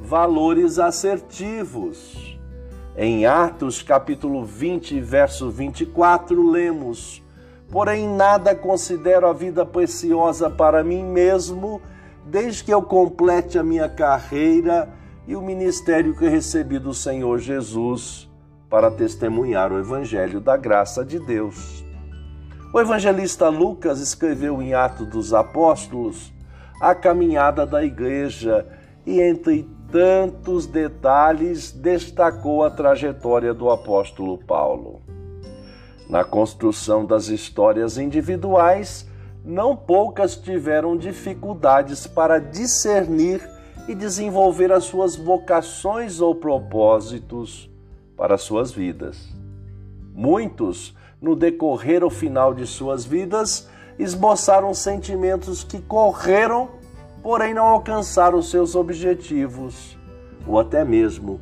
valores assertivos. Em Atos capítulo 20, verso 24, lemos: Porém, nada considero a vida preciosa para mim mesmo, desde que eu complete a minha carreira e o ministério que recebi do Senhor Jesus para testemunhar o Evangelho da graça de Deus. O evangelista Lucas escreveu em Atos dos Apóstolos a caminhada da igreja e, entre tantos detalhes, destacou a trajetória do apóstolo Paulo. Na construção das histórias individuais, não poucas tiveram dificuldades para discernir e desenvolver as suas vocações ou propósitos para suas vidas. Muitos, no decorrer ou final de suas vidas, esboçaram sentimentos que correram, porém não alcançaram seus objetivos, ou até mesmo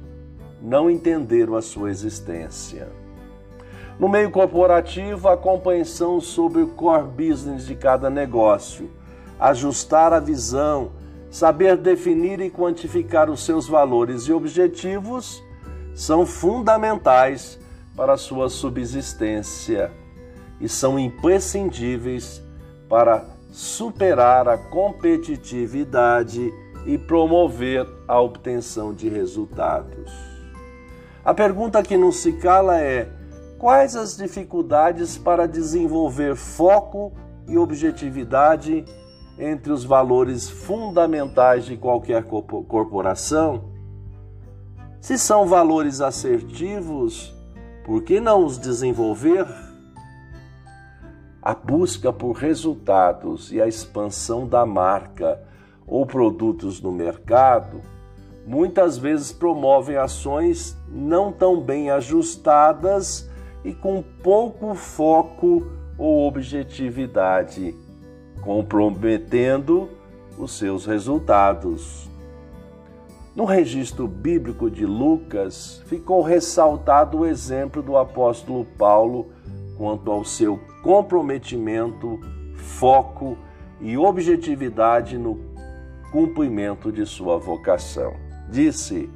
não entenderam a sua existência. No meio corporativo, a compreensão sobre o core business de cada negócio, ajustar a visão, saber definir e quantificar os seus valores e objetivos são fundamentais para a sua subsistência e são imprescindíveis para superar a competitividade e promover a obtenção de resultados. A pergunta que não se cala é: quais as dificuldades para desenvolver foco e objetividade entre os valores fundamentais de qualquer corporação? Se são valores assertivos, por que não os desenvolver? A busca por resultados e a expansão da marca ou produtos no mercado muitas vezes promovem ações não tão bem ajustadas e com pouco foco ou objetividade, comprometendo os seus resultados. No registro bíblico de Lucas, ficou ressaltado o exemplo do apóstolo Paulo quanto ao seu comprometimento, foco e objetividade no cumprimento de sua vocação. Disse: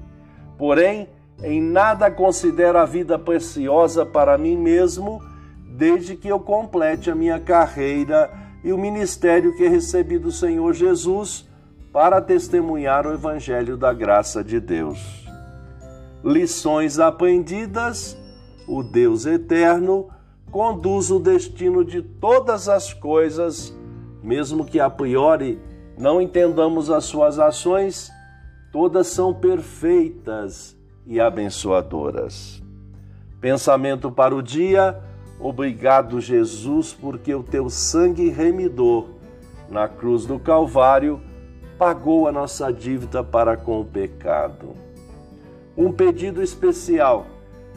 Porém, em nada considero a vida preciosa para mim mesmo, desde que eu complete a minha carreira e o ministério que recebi do Senhor Jesus para testemunhar o Evangelho da graça de Deus. Lições aprendidas, o Deus eterno conduz o destino de todas as coisas, mesmo que a priori não entendamos as suas ações, todas são perfeitas e abençoadoras. Pensamento para o dia: obrigado, Jesus, porque o teu sangue remidor na cruz do Calvário pagou a nossa dívida para com o pecado. Um pedido especial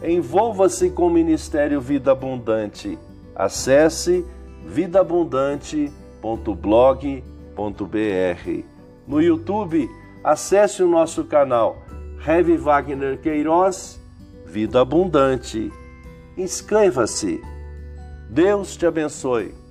Envolva-se com o Ministério Vida Abundante. Acesse vidaabundante.blog.br. No YouTube, acesse o nosso canal Heavy Wagner Queiroz Vida Abundante. Inscreva-se. Deus te abençoe.